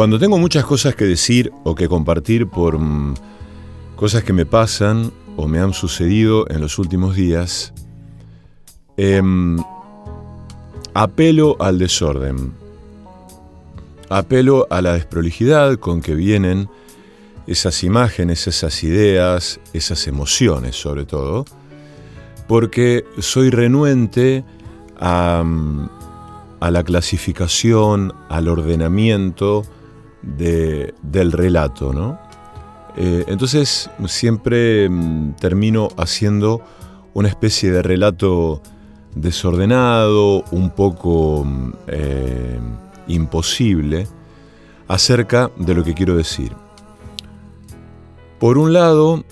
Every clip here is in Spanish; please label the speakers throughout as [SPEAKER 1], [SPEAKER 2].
[SPEAKER 1] Cuando tengo muchas cosas que decir o que compartir por mm, cosas que me pasan o me han sucedido en los últimos días, em, apelo al desorden, apelo a la desprolijidad con que vienen esas imágenes, esas ideas, esas emociones sobre todo, porque soy renuente a, la clasificación, al ordenamiento del relato, ¿no? Eh, entonces siempre mm, termino haciendo una especie de relato desordenado, un poco mm, eh, imposible, acerca de lo que quiero decir. Por un lado,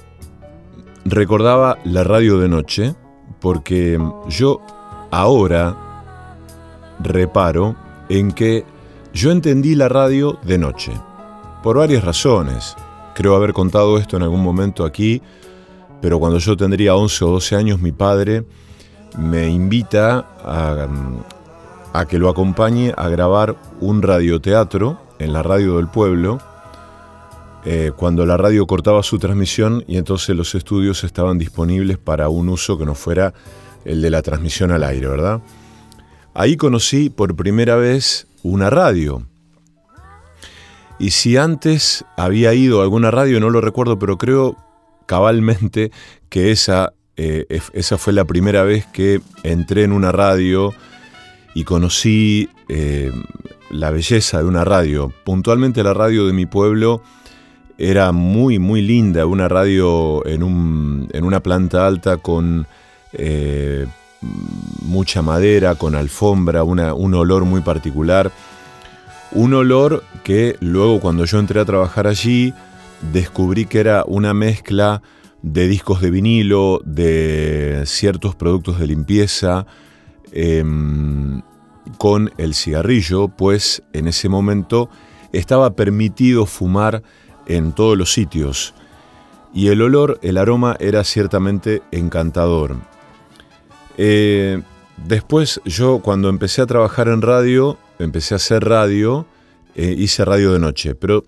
[SPEAKER 1] recordaba la radio de noche, porque yo ahora reparo en que yo entendí la radio de noche, por varias razones. Creo haber contado esto en algún momento aquí, pero cuando yo tendría 11 o 12 años, mi padre me invita a, que lo acompañe a grabar un radioteatro en la radio del pueblo, eh, cuando la radio cortaba su transmisión y entonces los estudios estaban disponibles para un uso que no fuera el de la transmisión al aire, ¿verdad? Ahí conocí por primera vez una radio. Y si antes había ido a alguna radio, no lo recuerdo, pero creo cabalmente que esa eh, esa fue la primera vez que entré en una radio y conocí eh, la belleza de una radio. Puntualmente la radio de mi pueblo era muy, muy linda, una radio en, una planta alta con eh, mucha madera, con alfombra, un olor muy particular. Un olor que luego cuando yo entré a trabajar allí descubrí que era una mezcla de discos de vinilo, de ciertos productos de limpieza, em, con el cigarrillo, pues en ese momento estaba permitido fumar en todos los sitios. Y el olor, el aroma era ciertamente encantador. Eh, después yo cuando empecé a trabajar en radio, empecé a hacer radio, eh, hice radio de noche, pero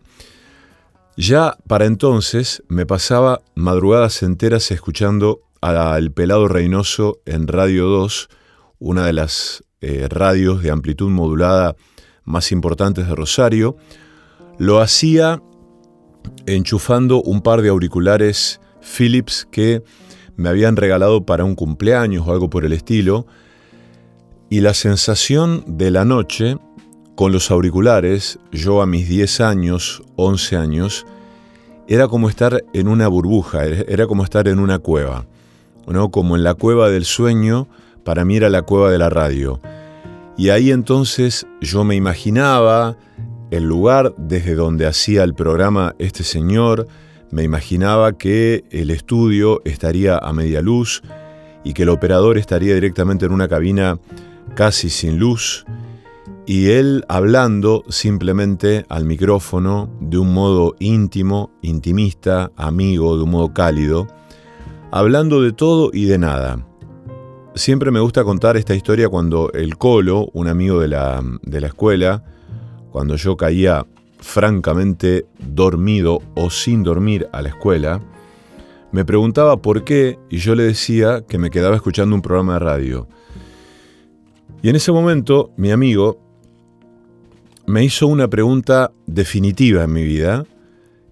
[SPEAKER 1] ya para entonces me pasaba madrugadas enteras escuchando al Pelado Reynoso en Radio 2, una de las eh, radios de amplitud modulada más importantes de Rosario. Lo hacía enchufando un par de auriculares Philips que me habían regalado para un cumpleaños o algo por el estilo. Y la sensación de la noche con los auriculares, yo a mis 10 años, 11 años, era como estar en una burbuja, era como estar en una cueva. ¿no? Como en la cueva del sueño, para mí era la cueva de la radio. Y ahí entonces yo me imaginaba el lugar desde donde hacía el programa este señor, me imaginaba que el estudio estaría a media luz y que el operador estaría directamente en una cabina casi sin luz y él hablando simplemente al micrófono de un modo íntimo, intimista, amigo, de un modo cálido, hablando de todo y de nada. Siempre me gusta contar esta historia cuando el Colo, un amigo de la, de la escuela, cuando yo caía francamente dormido o sin dormir a la escuela, me preguntaba por qué y yo le decía que me quedaba escuchando un programa de radio. Y en ese momento mi amigo me hizo una pregunta definitiva en mi vida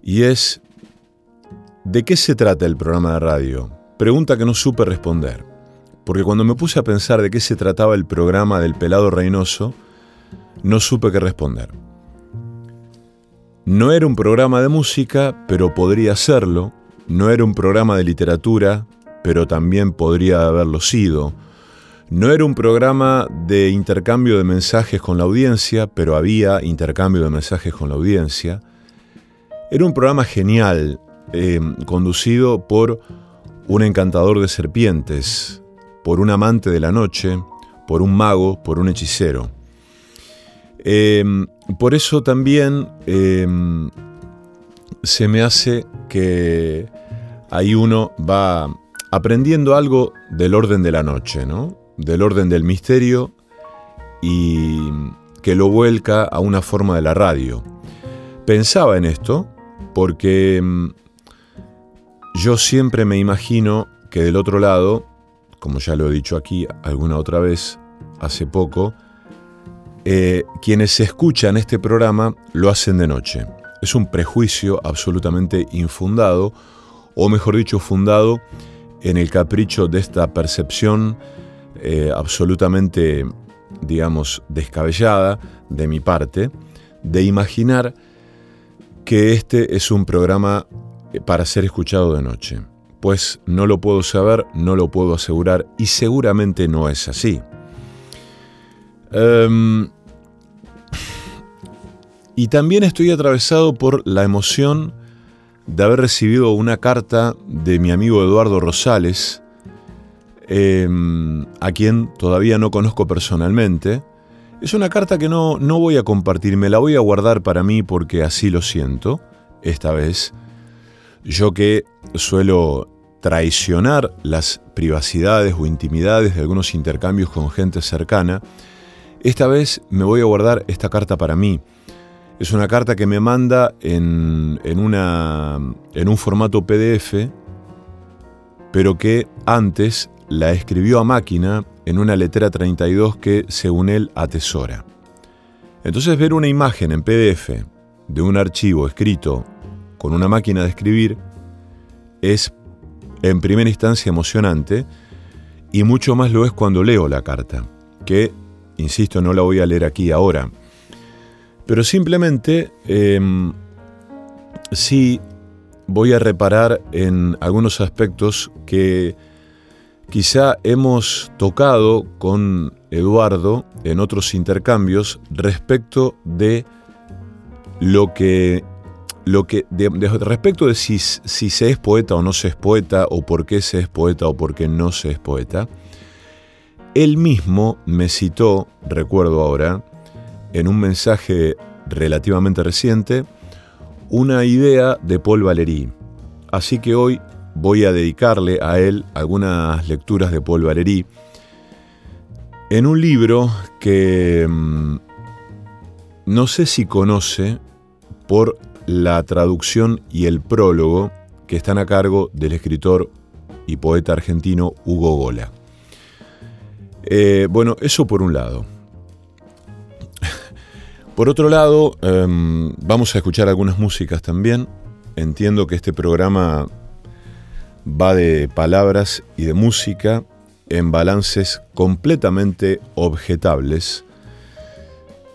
[SPEAKER 1] y es, ¿de qué se trata el programa de radio? Pregunta que no supe responder, porque cuando me puse a pensar de qué se trataba el programa del pelado Reynoso, no supe qué responder. No era un programa de música, pero podría serlo. No era un programa de literatura, pero también podría haberlo sido. No era un programa de intercambio de mensajes con la audiencia, pero había intercambio de mensajes con la audiencia. Era un programa genial, eh, conducido por un encantador de serpientes, por un amante de la noche, por un mago, por un hechicero. Eh, por eso también eh, se me hace que ahí uno va aprendiendo algo del orden de la noche, ¿no? del orden del misterio y que lo vuelca a una forma de la radio. pensaba en esto porque mm, yo siempre me imagino que del otro lado, como ya lo he dicho aquí alguna otra vez, hace poco, eh, quienes escuchan este programa lo hacen de noche. Es un prejuicio absolutamente infundado, o mejor dicho, fundado en el capricho de esta percepción eh, absolutamente, digamos, descabellada de mi parte, de imaginar que este es un programa eh, para ser escuchado de noche. Pues no lo puedo saber, no lo puedo asegurar y seguramente no es así. Em, y también estoy atravesado por la emoción de haber recibido una carta de mi amigo Eduardo Rosales, em, a quien todavía no conozco personalmente. Es una carta que no, no voy a compartir, me la voy a guardar para mí porque así lo siento, esta vez. Yo que suelo traicionar las privacidades o intimidades de algunos intercambios con gente cercana, esta vez me voy a guardar esta carta para mí. Es una carta que me manda en, un formato PDF, pero que antes la escribió a máquina en una letra 32 que, según él, atesora. Entonces ver una imagen en PDF de un archivo escrito con una máquina de escribir es en primera instancia emocionante y mucho más lo es cuando leo la carta, que, insisto, no la voy a leer aquí ahora, pero simplemente em, sí voy a reparar en algunos aspectos que quizá hemos tocado con Eduardo en otros intercambios respecto de lo que lo que respecto de si, si se es poeta o no se es poeta o por qué se es poeta o por qué no se es poeta él mismo me citó recuerdo ahora en un mensaje relativamente reciente, una idea de Paul Valéry. Así que hoy voy a dedicarle a él algunas lecturas de Paul Valéry en un libro que mm, no sé si conoce por la traducción y el prólogo que están a cargo del escritor y poeta argentino Hugo Gola. Eh, bueno, eso por un lado. Por otro lado, em, vamos a escuchar algunas músicas también. Entiendo que este programa va de palabras y de música en balances completamente objetables.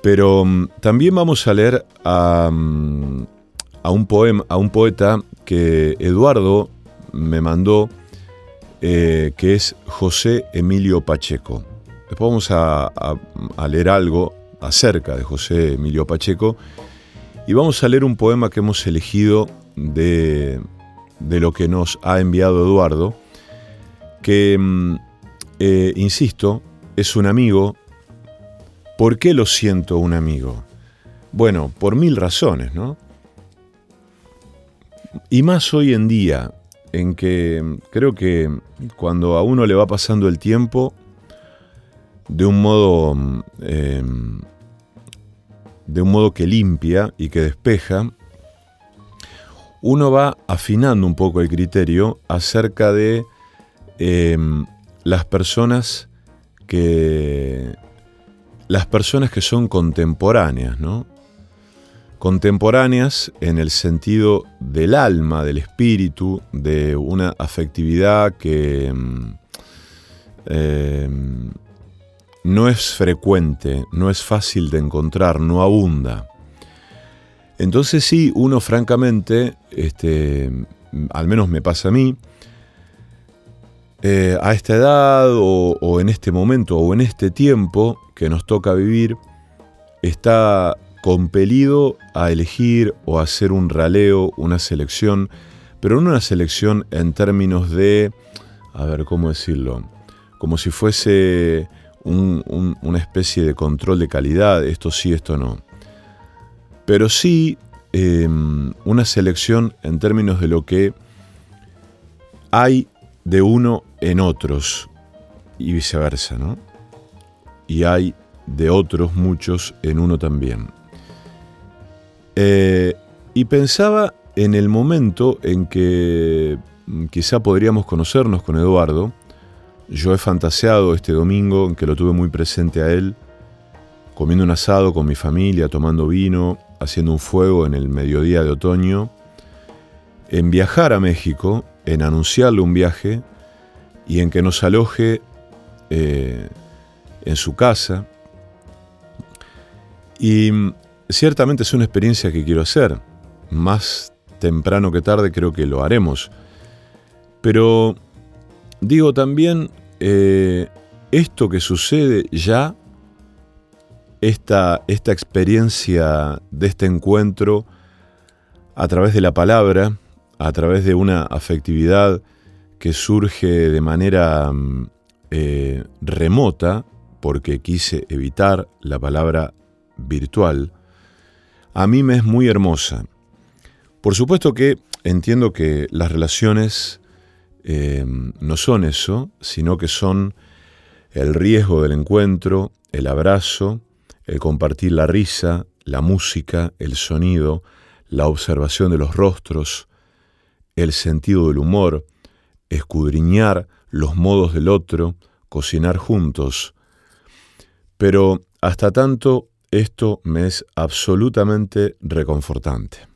[SPEAKER 1] Pero em, también vamos a leer a, em, un a un poeta que Eduardo me mandó, eh, que es José Emilio Pacheco. Después vamos a leer algo acerca de José Emilio Pacheco y vamos a leer un poema que hemos elegido de, lo que nos ha enviado Eduardo, que, mm, eh, insisto, es un amigo. ¿Por qué lo siento un amigo? Bueno, por mil razones, ¿no? Y más hoy en día, en que creo que cuando a uno le va pasando el tiempo, de un modo mm, em, de un modo que limpia y que despeja, uno va afinando un poco el criterio acerca de em, las personas que las personas que son contemporáneas, ¿no? Contemporáneas en el sentido del alma, del espíritu, de una afectividad que em, em, no es frecuente, no es fácil de encontrar, no abunda. Entonces sí, uno francamente, este, al menos me pasa a mí, eh, a esta edad o, o en este momento o en este tiempo que nos toca vivir, está compelido a elegir o a hacer un raleo, una selección, pero no una selección en términos de, a ver, ¿cómo decirlo? Como si fuese una especie de control de calidad, esto sí, esto no. Pero sí em, una selección en términos de lo que hay de uno en otros y viceversa, ¿no? Y hay de otros muchos en uno también. Eh, Y pensaba en el momento en que mm, quizá podríamos conocernos con Eduardo. Yo he fantaseado este domingo en que lo tuve muy presente a él, comiendo un asado con mi familia, tomando vino, haciendo un fuego en el mediodía de otoño, en viajar a México, en anunciarle un viaje y en que nos aloje eh, en su casa. Y mm, ciertamente es una experiencia que quiero hacer. Más temprano que tarde creo que lo haremos. Pero digo también, eh, esto que sucede ya, esta, esta experiencia de este encuentro a través de la palabra, a través de una afectividad que surge de manera mm, eh, remota, porque quise evitar la palabra virtual, a mí me es muy hermosa. Por supuesto que entiendo que las relaciones eh, no son eso, sino que son el riesgo del encuentro, el abrazo, el compartir la risa, la música, el sonido, la observación de los rostros, el sentido del humor, escudriñar los modos del otro, cocinar juntos. Pero hasta tanto esto me es absolutamente reconfortante.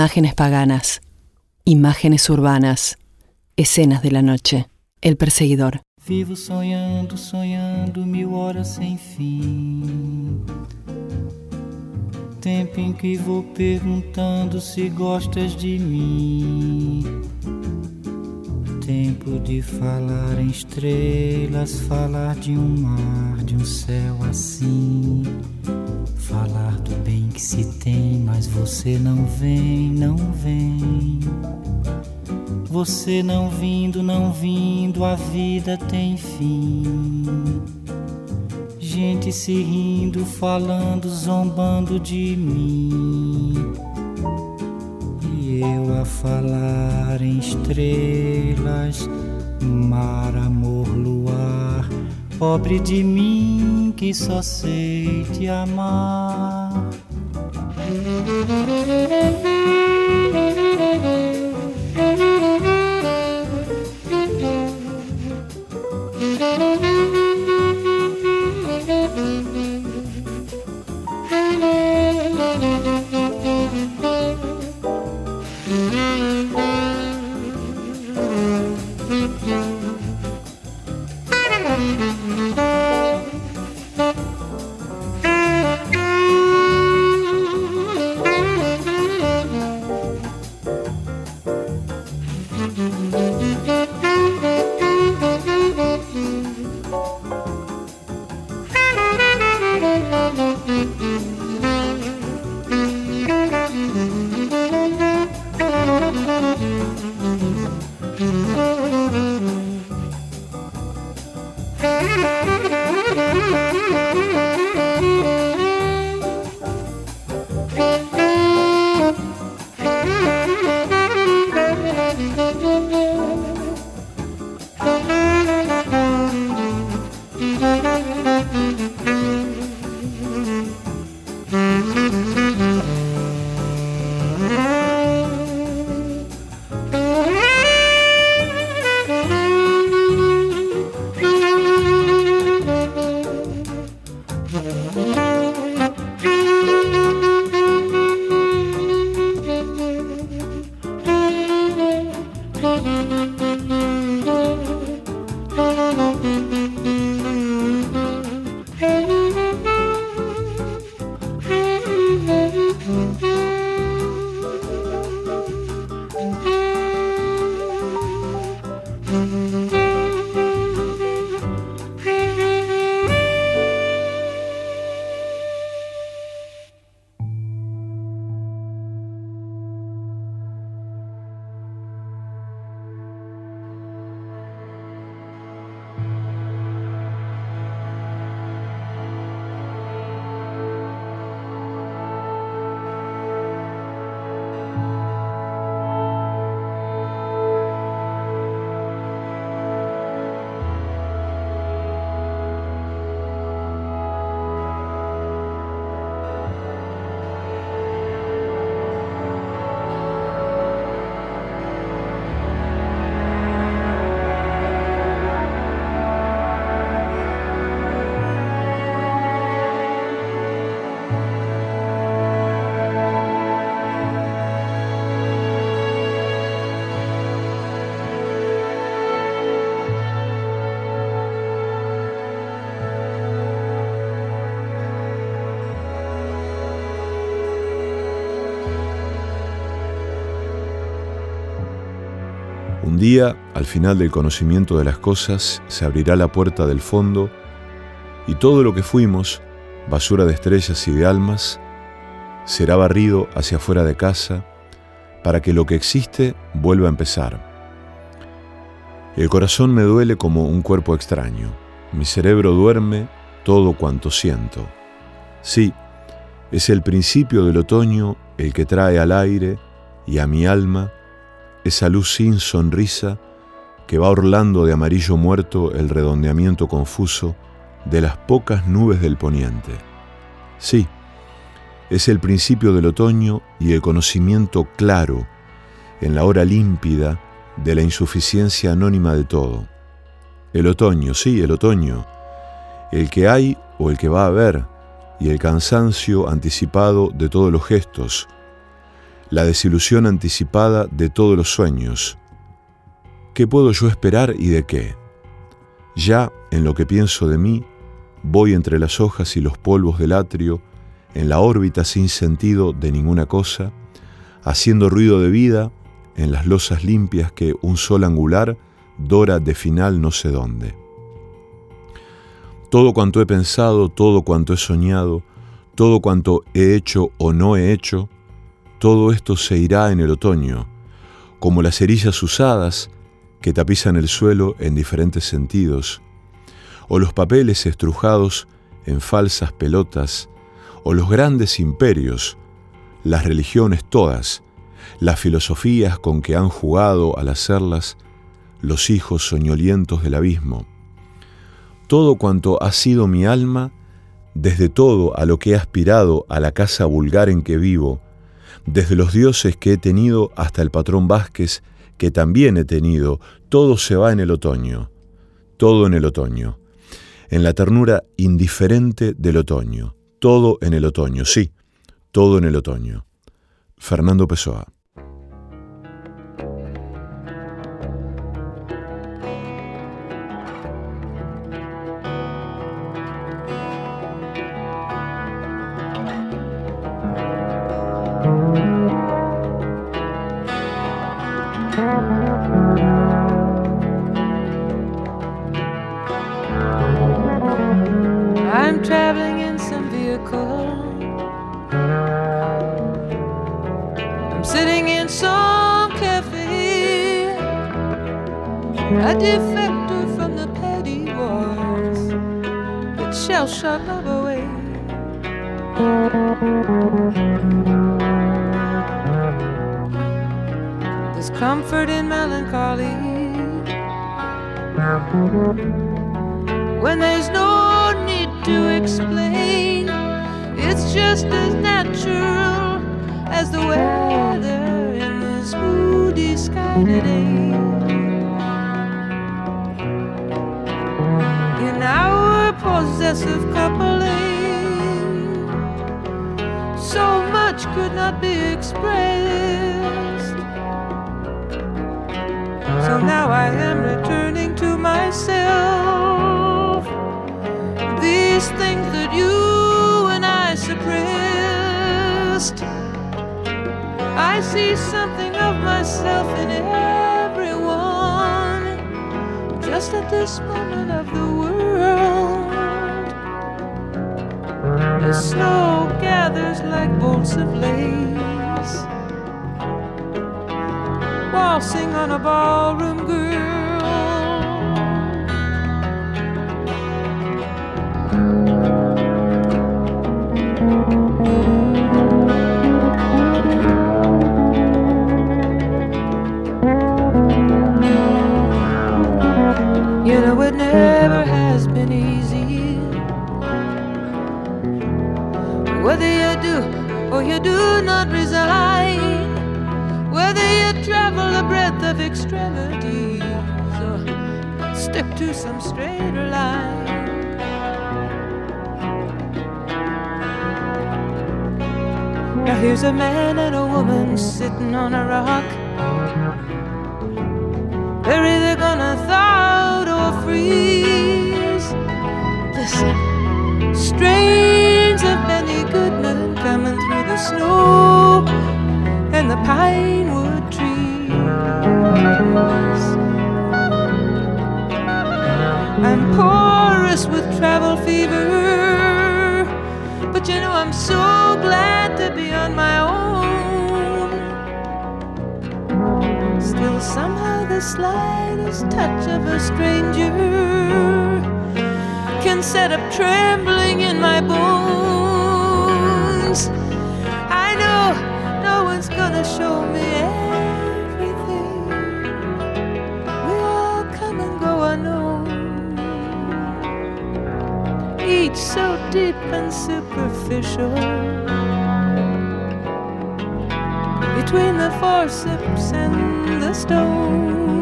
[SPEAKER 2] Imágenes paganas, imágenes urbanas, escenas de la noche, el perseguidor.
[SPEAKER 3] Vivo sonhando, sonhando mil horas sem fim. Tempo em que vou perguntando se gostas de mim. Tempo de falar em estrelas, falar de um mar, de um céu assim. Falar do bem que se tem, mas você não vem, não vem. Você não vindo, não vindo, a vida tem fim. Gente se rindo, falando, zombando de mim. Eu a falar em estrelas, mar, amor, luar. Pobre de mim que só sei te amar.
[SPEAKER 1] Día, al final del conocimiento de las cosas, se abrirá la puerta del fondo y todo lo que fuimos, basura de estrellas y de almas, será barrido hacia afuera de casa para que lo que existe vuelva a empezar. El corazón me duele como un cuerpo extraño. Mi cerebro duerme todo cuanto siento. Sí, es el principio del otoño el que trae al aire y a mi alma esa luz sin sonrisa que va orlando de amarillo muerto el redondeamiento confuso de las pocas nubes del poniente. Sí, es el principio del otoño y el conocimiento claro, en la hora límpida, de la insuficiencia anónima de todo. El otoño, sí, el otoño, el que hay o el que va a haber, y el cansancio anticipado de todos los gestos,
[SPEAKER 4] la desilusión anticipada de todos los sueños. ¿Qué puedo yo esperar y de qué? Ya, en lo que pienso de mí, voy entre las hojas y los polvos del atrio, en la órbita sin sentido de ninguna cosa, haciendo ruido de vida en las losas limpias que un sol angular dora de final no sé dónde. Todo cuanto he pensado, todo cuanto he soñado, todo cuanto he hecho o no he hecho, todo esto se irá en el otoño, como las cerillas usadas que tapizan el suelo en diferentes sentidos, o los papeles estrujados en falsas pelotas, o los grandes imperios, las religiones todas, las filosofías con que han jugado al hacerlas los hijos soñolientos del abismo. Todo cuanto ha sido mi alma, desde todo a lo que he aspirado a la casa vulgar en que vivo, desde los dioses que he tenido hasta el patrón Vázquez que también he tenido, todo se va en el otoño, todo en el otoño, en la ternura indiferente del otoño, todo en el otoño, sí, todo en el otoño. Fernando Pessoa. comfort in melancholy. When there's no need to explain, it's just as natural as the weather in this moody sky today. In our possessive coupling, so much could not be expressed. So now I am returning to myself. These things that you and I suppressed, I see something of myself in everyone, just at this moment of the world. The snow gathers like bolts of lace. waltzing on a ballroom girl. You know it never some straighter line. Now here's a man and a woman sitting on a rock. They're either gonna thaw or freeze. Listen, strains of Benny Goodman coming through the snow and the pine wood trees. travel fever. But you know, I'm so glad to be on my own. Still, somehow, the slightest touch of a stranger can set up trembling in my bones. I know no one's gonna show me. deep and superficial. Between the forceps and the stone.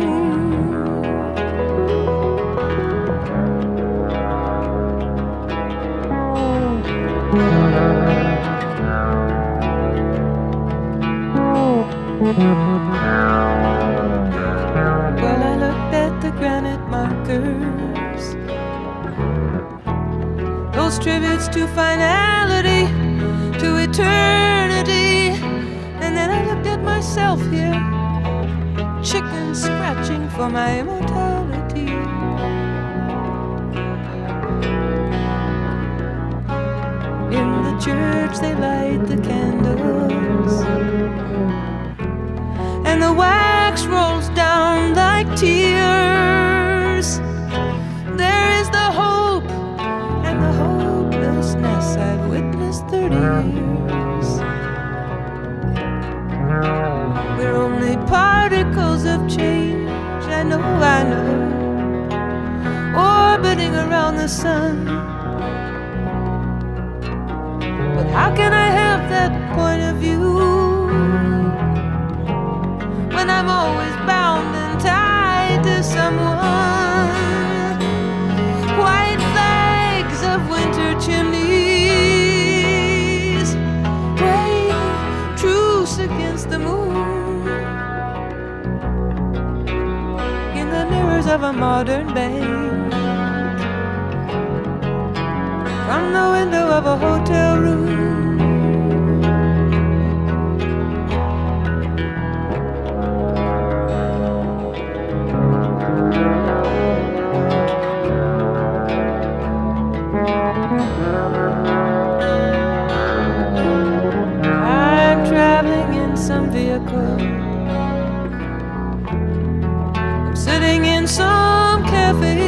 [SPEAKER 4] To finality, to eternity, and then I looked at myself here, chicken scratching for my immortality. In the church, they light the candles and the wax witnessed 30 years. We're only particles of change, I know, I know, orbiting around the sun. But how can I have that point of view? when I'm always of a modern bank, from the window of a hotel some cafe.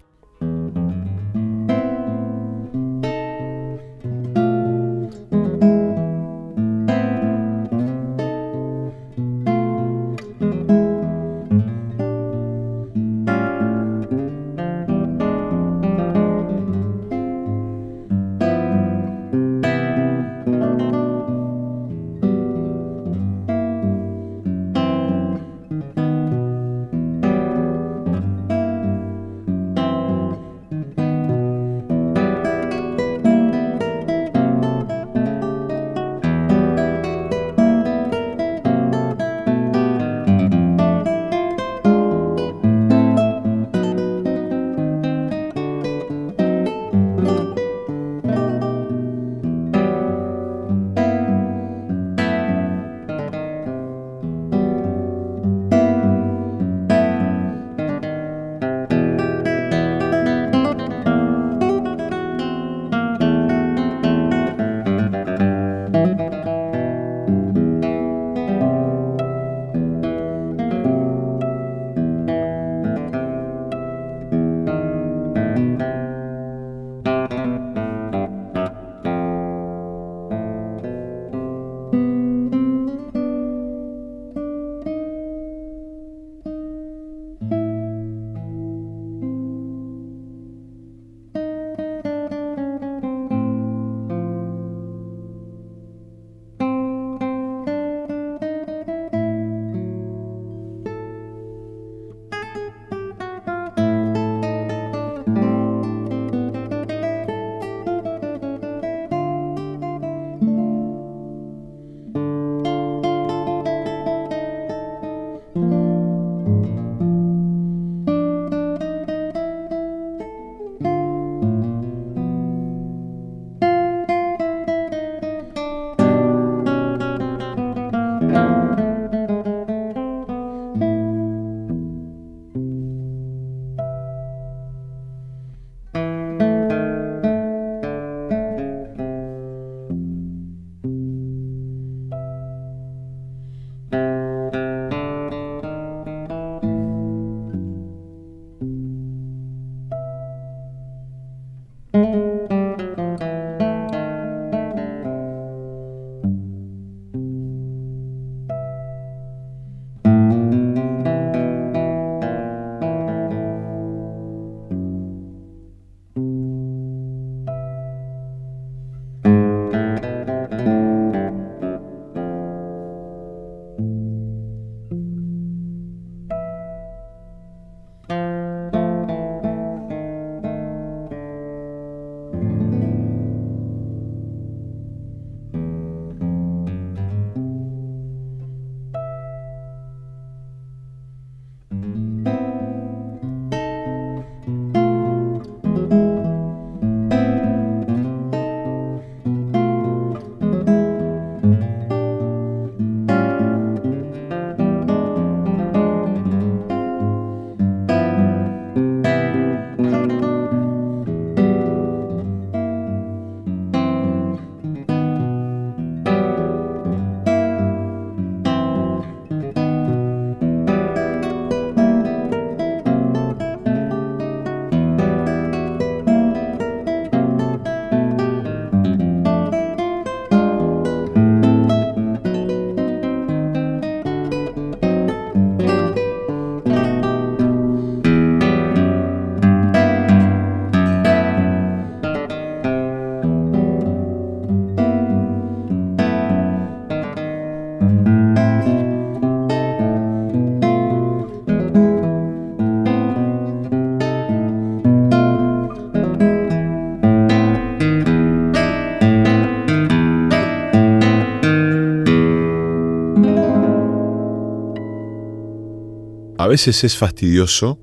[SPEAKER 1] Veces es fastidioso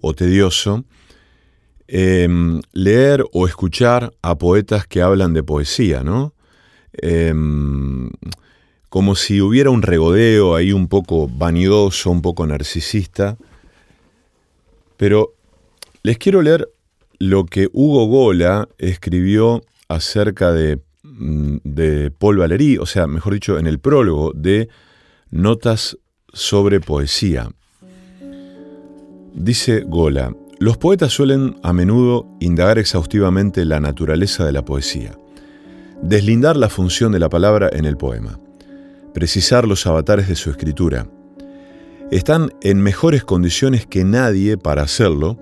[SPEAKER 1] o tedioso em, leer o escuchar a poetas que hablan de poesía, ¿no? Em, como si hubiera un regodeo ahí un poco vanidoso, un poco narcisista. Pero les quiero leer lo que Hugo Gola escribió acerca de, mm, de Paul Valéry, o sea, mejor dicho, en el prólogo de Notas sobre Poesía. Dice Gola, los poetas suelen a menudo indagar exhaustivamente la naturaleza de la poesía, deslindar la función de la palabra en el poema, precisar los avatares de su escritura. Están en mejores condiciones que nadie para hacerlo,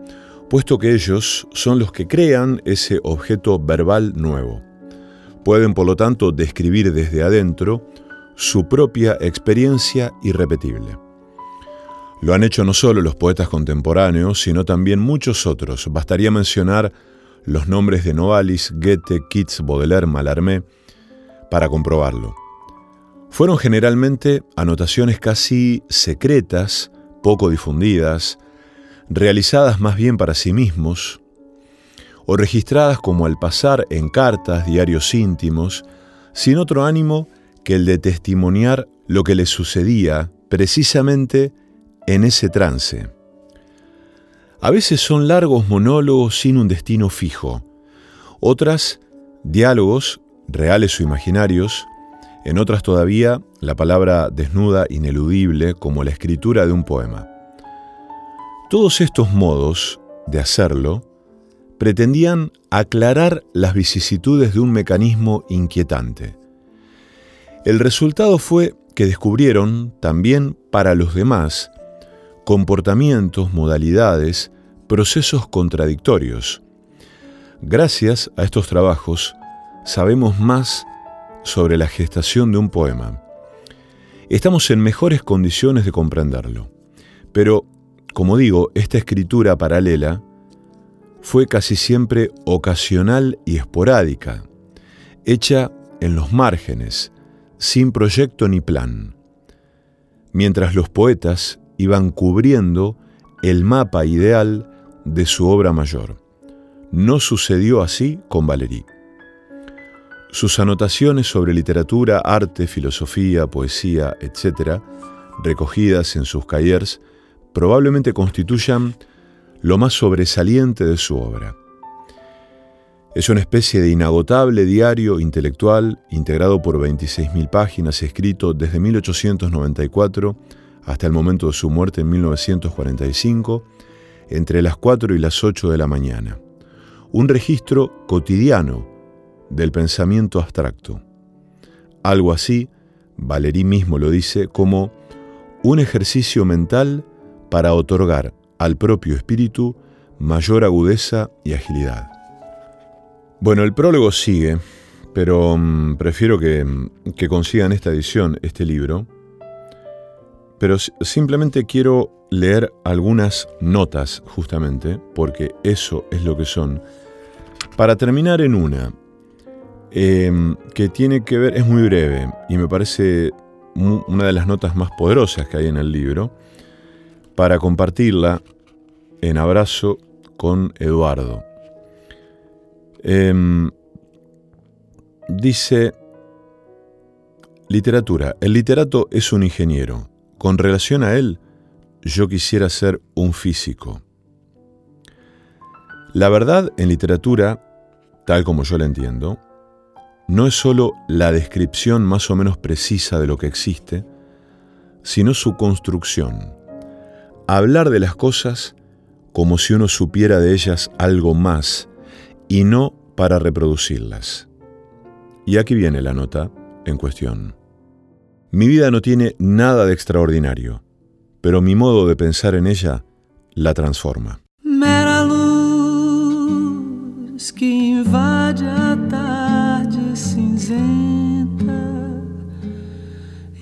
[SPEAKER 1] puesto que ellos son los que crean ese objeto verbal nuevo. Pueden, por lo tanto, describir desde adentro su propia experiencia irrepetible. Lo han hecho no solo los poetas contemporáneos, sino también muchos otros. Bastaría mencionar los nombres de Novalis, Goethe, Keats, Baudelaire, Mallarmé para comprobarlo. Fueron generalmente anotaciones casi secretas, poco difundidas, realizadas más bien para sí mismos, o registradas como al pasar en cartas, diarios íntimos, sin otro ánimo que el de testimoniar lo que les sucedía precisamente en ese trance. A veces son largos monólogos sin un destino fijo, otras diálogos, reales o imaginarios, en otras todavía la palabra desnuda, ineludible, como la escritura de un poema. Todos estos modos de hacerlo pretendían aclarar las vicisitudes de un mecanismo inquietante. El resultado fue que descubrieron, también para los demás, comportamientos, modalidades, procesos contradictorios. Gracias a estos trabajos, sabemos más sobre la gestación de un poema. Estamos en mejores condiciones de comprenderlo, pero como digo, esta escritura paralela fue casi siempre ocasional y esporádica, hecha en los márgenes, sin proyecto ni plan, mientras los poetas iban cubriendo el mapa ideal de su obra mayor. No sucedió así con Valéry. Sus anotaciones sobre literatura, arte, filosofía, poesía, etc., recogidas en sus cahiers, probablemente constituyan lo más sobresaliente de su obra. Es una especie de inagotable diario intelectual integrado por 26.000 páginas, escrito desde 1894 hasta el momento de su muerte en 1945, entre las 4 y las 8 de la mañana. Un registro cotidiano del pensamiento abstracto. Algo así, Valéry mismo lo dice, como un ejercicio mental para otorgar al propio espíritu mayor agudeza y agilidad. Bueno, el prólogo sigue, pero mm, prefiero que, que consigan esta edición, este libro, pero simplemente quiero leer algunas notas justamente, porque eso es lo que son, para terminar en una, em, que tiene que ver, es muy breve y me parece una de las notas más poderosas que hay en el libro, para compartirla en abrazo con Eduardo. Em, dice, literatura, el literato es un ingeniero. Con relación a él, yo quisiera ser un físico. La verdad en literatura, tal como yo la entiendo, no es sólo la descripción más o menos precisa de lo que existe, sino su construcción hablar de las cosas como si uno supiera de ellas algo más y no para reproducirlas. Y aquí viene la nota en cuestión. Mi vida no tiene nada de extraordinario, pero mi modo de pensar en ella la transforma.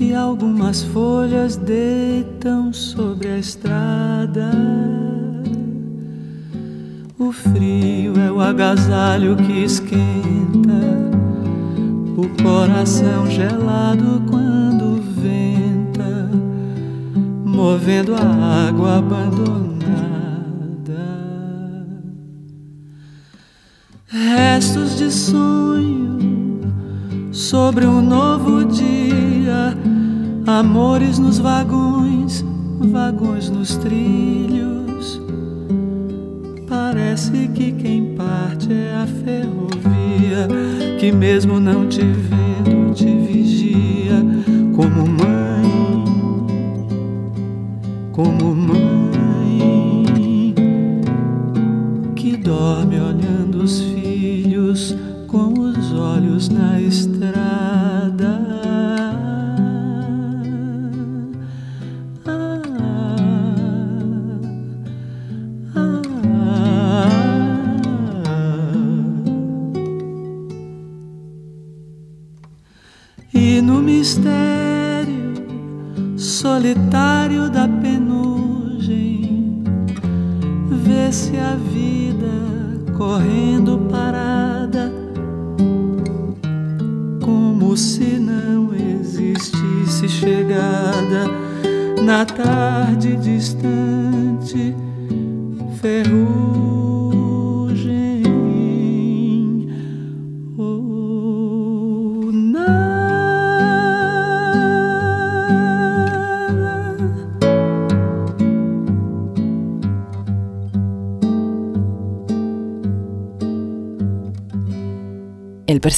[SPEAKER 3] e algumas folhas deitam sobre a estrada. O frio é o agasalho que esquenta o coração gelado quando venta.
[SPEAKER 2] movendo a água abandonada. Restos de sonho sobre um novo dia, amores nos vagões, vagões nos trilhos. Parece que quem parte é a ferrovia, que mesmo não te vendo te vigia como mãe, como mãe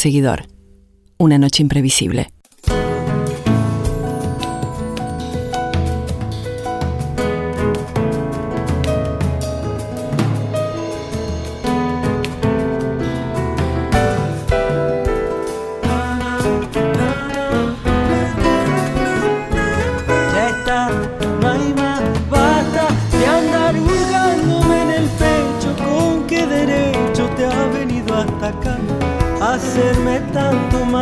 [SPEAKER 5] perseguidor. Una noche imprevisible.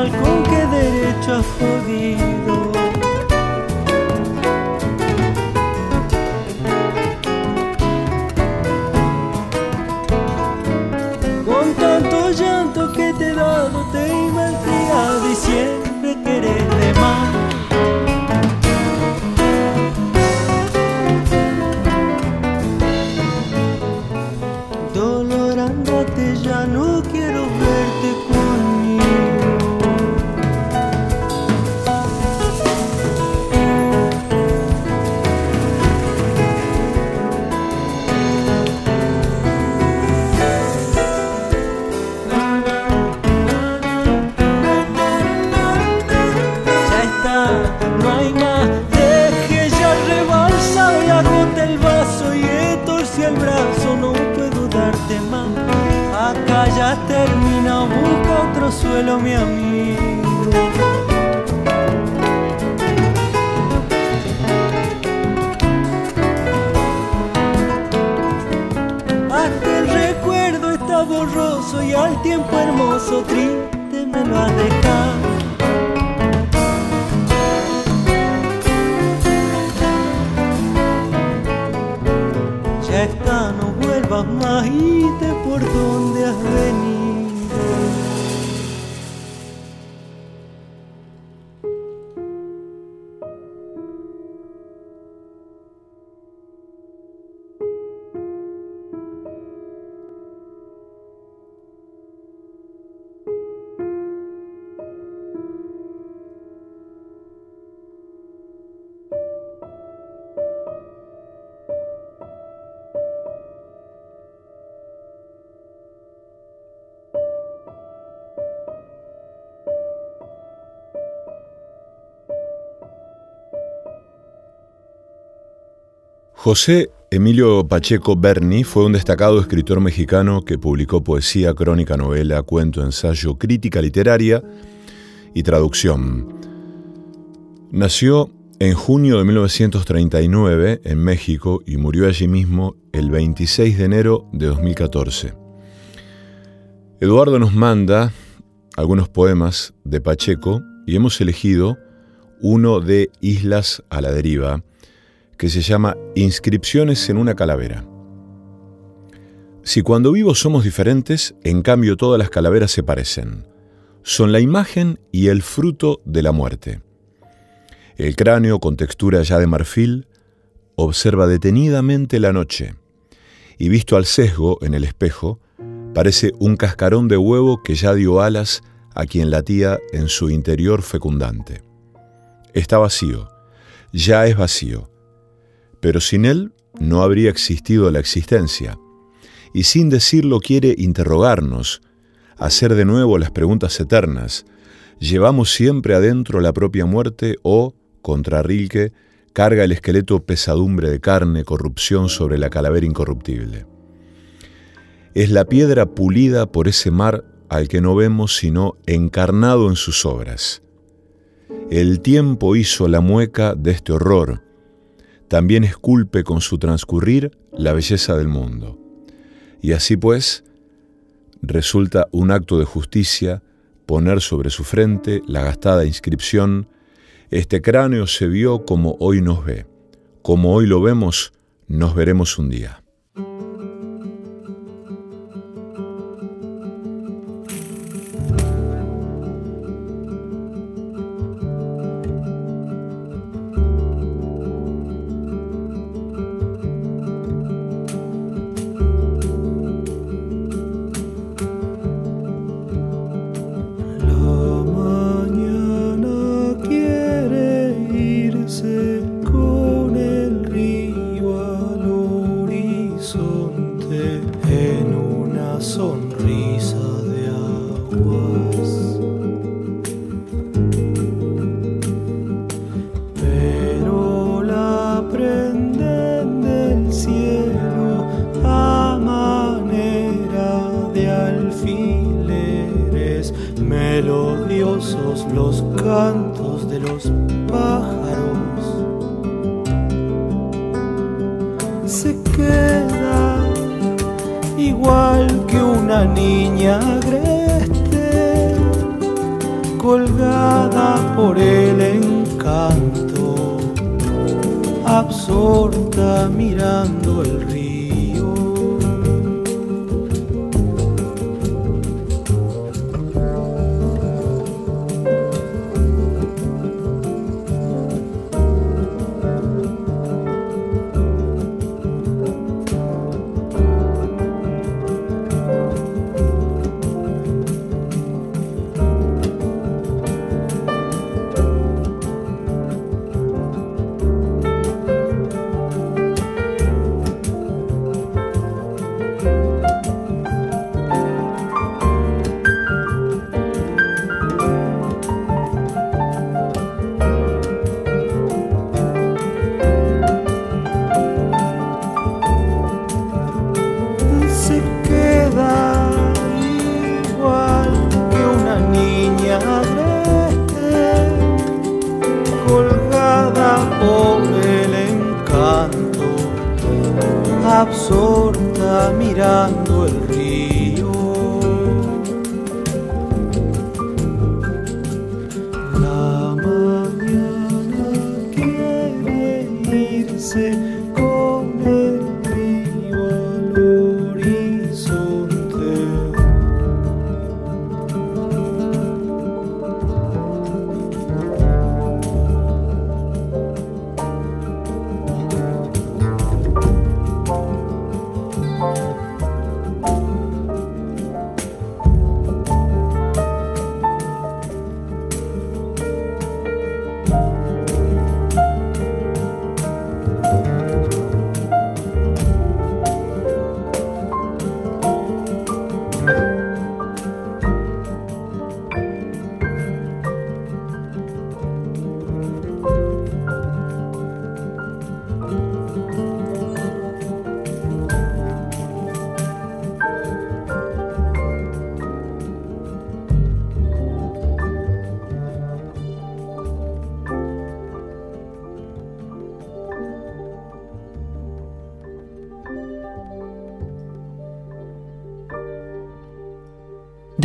[SPEAKER 2] Tanto mal,
[SPEAKER 1] José Emilio Pacheco Berni fue un destacado escritor mexicano que publicó poesía, crónica, novela, cuento, ensayo, crítica literaria y traducción. Nació en junio de 1939 en México y murió allí mismo el 26 de enero de 2014. Eduardo nos manda algunos poemas de Pacheco y hemos elegido uno de Islas a la Deriva, que se llama Inscripciones en una calavera. Si cuando vivos somos diferentes, en cambio todas las calaveras se parecen. Son la imagen y el fruto de la muerte. El cráneo con textura ya de marfil, observa detenidamente la noche y visto al sesgo en el espejo, parece un cascarón de huevo que ya dio alas a quien latía en su interior fecundante. Está vacío, ya es vacío, pero sin él no habría existido la existencia, y sin decirlo quiere interrogarnos, hacer de nuevo las preguntas eternas, ¿llevamos siempre adentro la propia muerte o, contra Rilke, carga el esqueleto pesadumbre de carne, corrupción sobre la calavera incorruptible? Es la piedra pulida por ese mar al que no vemos sino encarnado en sus obras. El tiempo hizo la mueca de este horror, también esculpe con su transcurrir la belleza del mundo. Y así pues, resulta un acto de justicia poner sobre su frente la gastada inscripción, este cráneo se vio como hoy nos ve, como hoy lo vemos, nos veremos un día.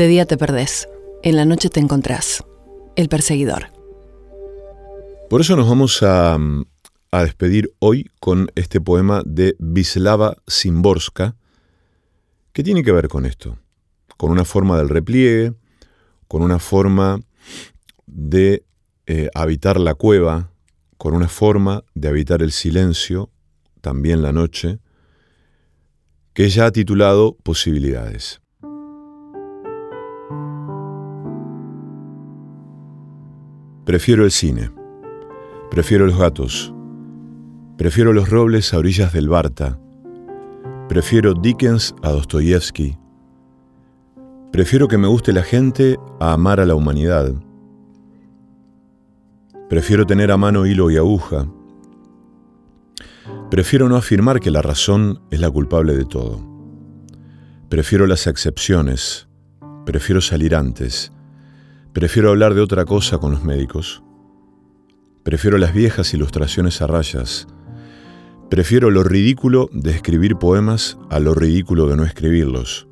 [SPEAKER 2] De día te perdés, en la noche te encontrás. El perseguidor.
[SPEAKER 1] Por eso nos vamos a, despedir hoy con este poema de Vislava Simborska, que tiene que ver con esto, con una forma del repliegue, con una forma de eh, habitar la cueva, con una forma de habitar el silencio también la noche, que ya ha titulado Posibilidades. Prefiero el cine, prefiero los gatos, prefiero los robles a orillas del Barta, prefiero Dickens a Dostoyevsky, prefiero que me guste la gente a amar a la humanidad, prefiero tener a mano hilo y aguja, prefiero no afirmar que la razón es la culpable de todo, prefiero las excepciones, prefiero salir antes, Prefiero hablar de otra cosa con los médicos. Prefiero las viejas ilustraciones a rayas. Prefiero lo ridículo de escribir poemas a lo ridículo de no escribirlos.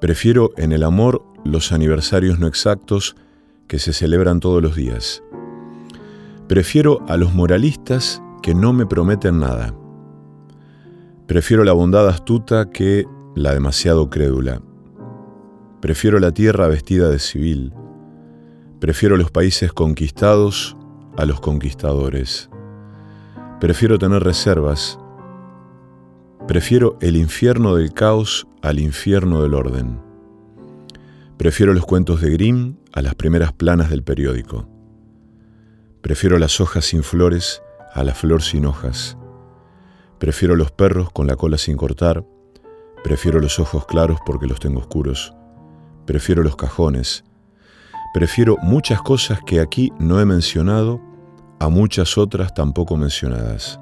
[SPEAKER 1] Prefiero en el amor los aniversarios no exactos que se celebran todos los días. Prefiero a los moralistas que no me prometen nada. Prefiero la bondad astuta que la demasiado crédula. Prefiero la tierra vestida de civil. Prefiero los países conquistados a los conquistadores. Prefiero tener reservas. Prefiero el infierno del caos al infierno del orden. Prefiero los cuentos de Grimm a las primeras planas del periódico. Prefiero las hojas sin flores a la flor sin hojas. Prefiero los perros con la cola sin cortar. Prefiero los ojos claros porque los tengo oscuros prefiero los cajones, prefiero muchas cosas que aquí no he mencionado a muchas otras tampoco mencionadas.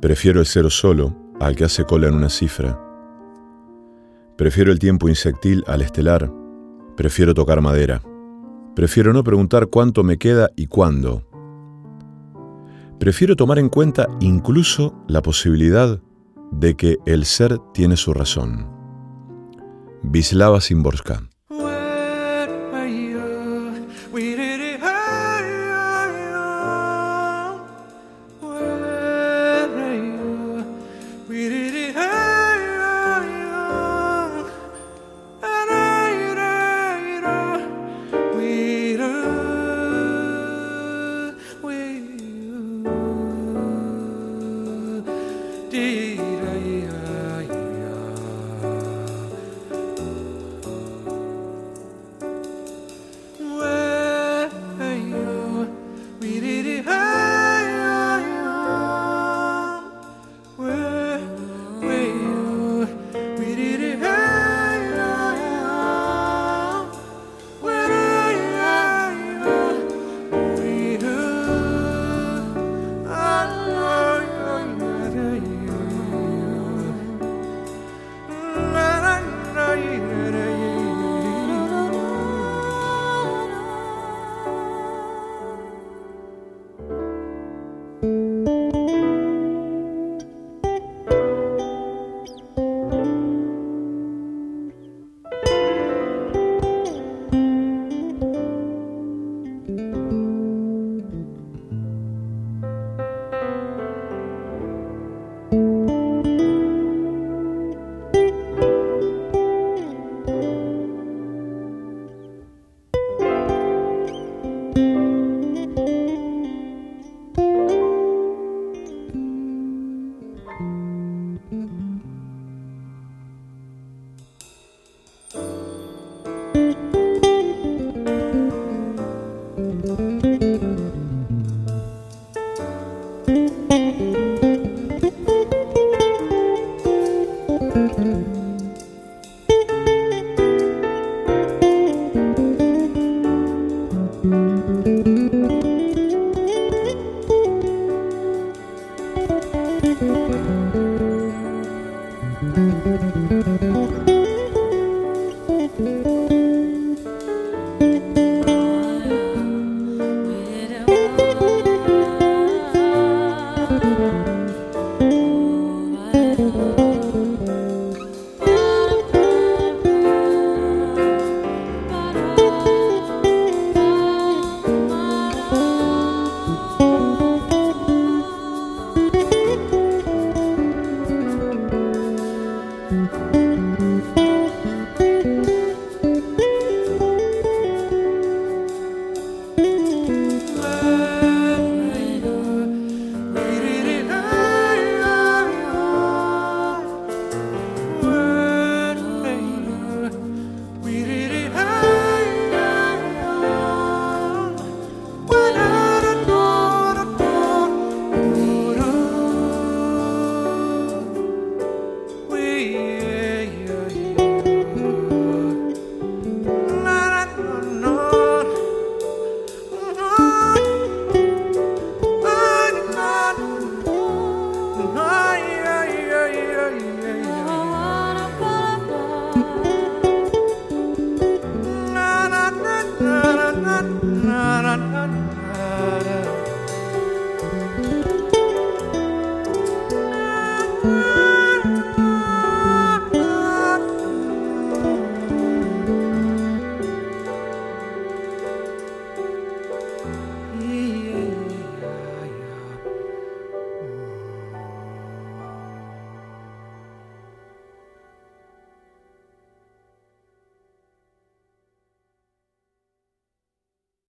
[SPEAKER 1] Prefiero el cero solo al que hace cola en una cifra. Prefiero el tiempo insectil al estelar. Prefiero tocar madera. Prefiero no preguntar cuánto me queda y cuándo. Prefiero tomar en cuenta incluso la posibilidad de que el ser tiene su razón. Wisława Szymborska.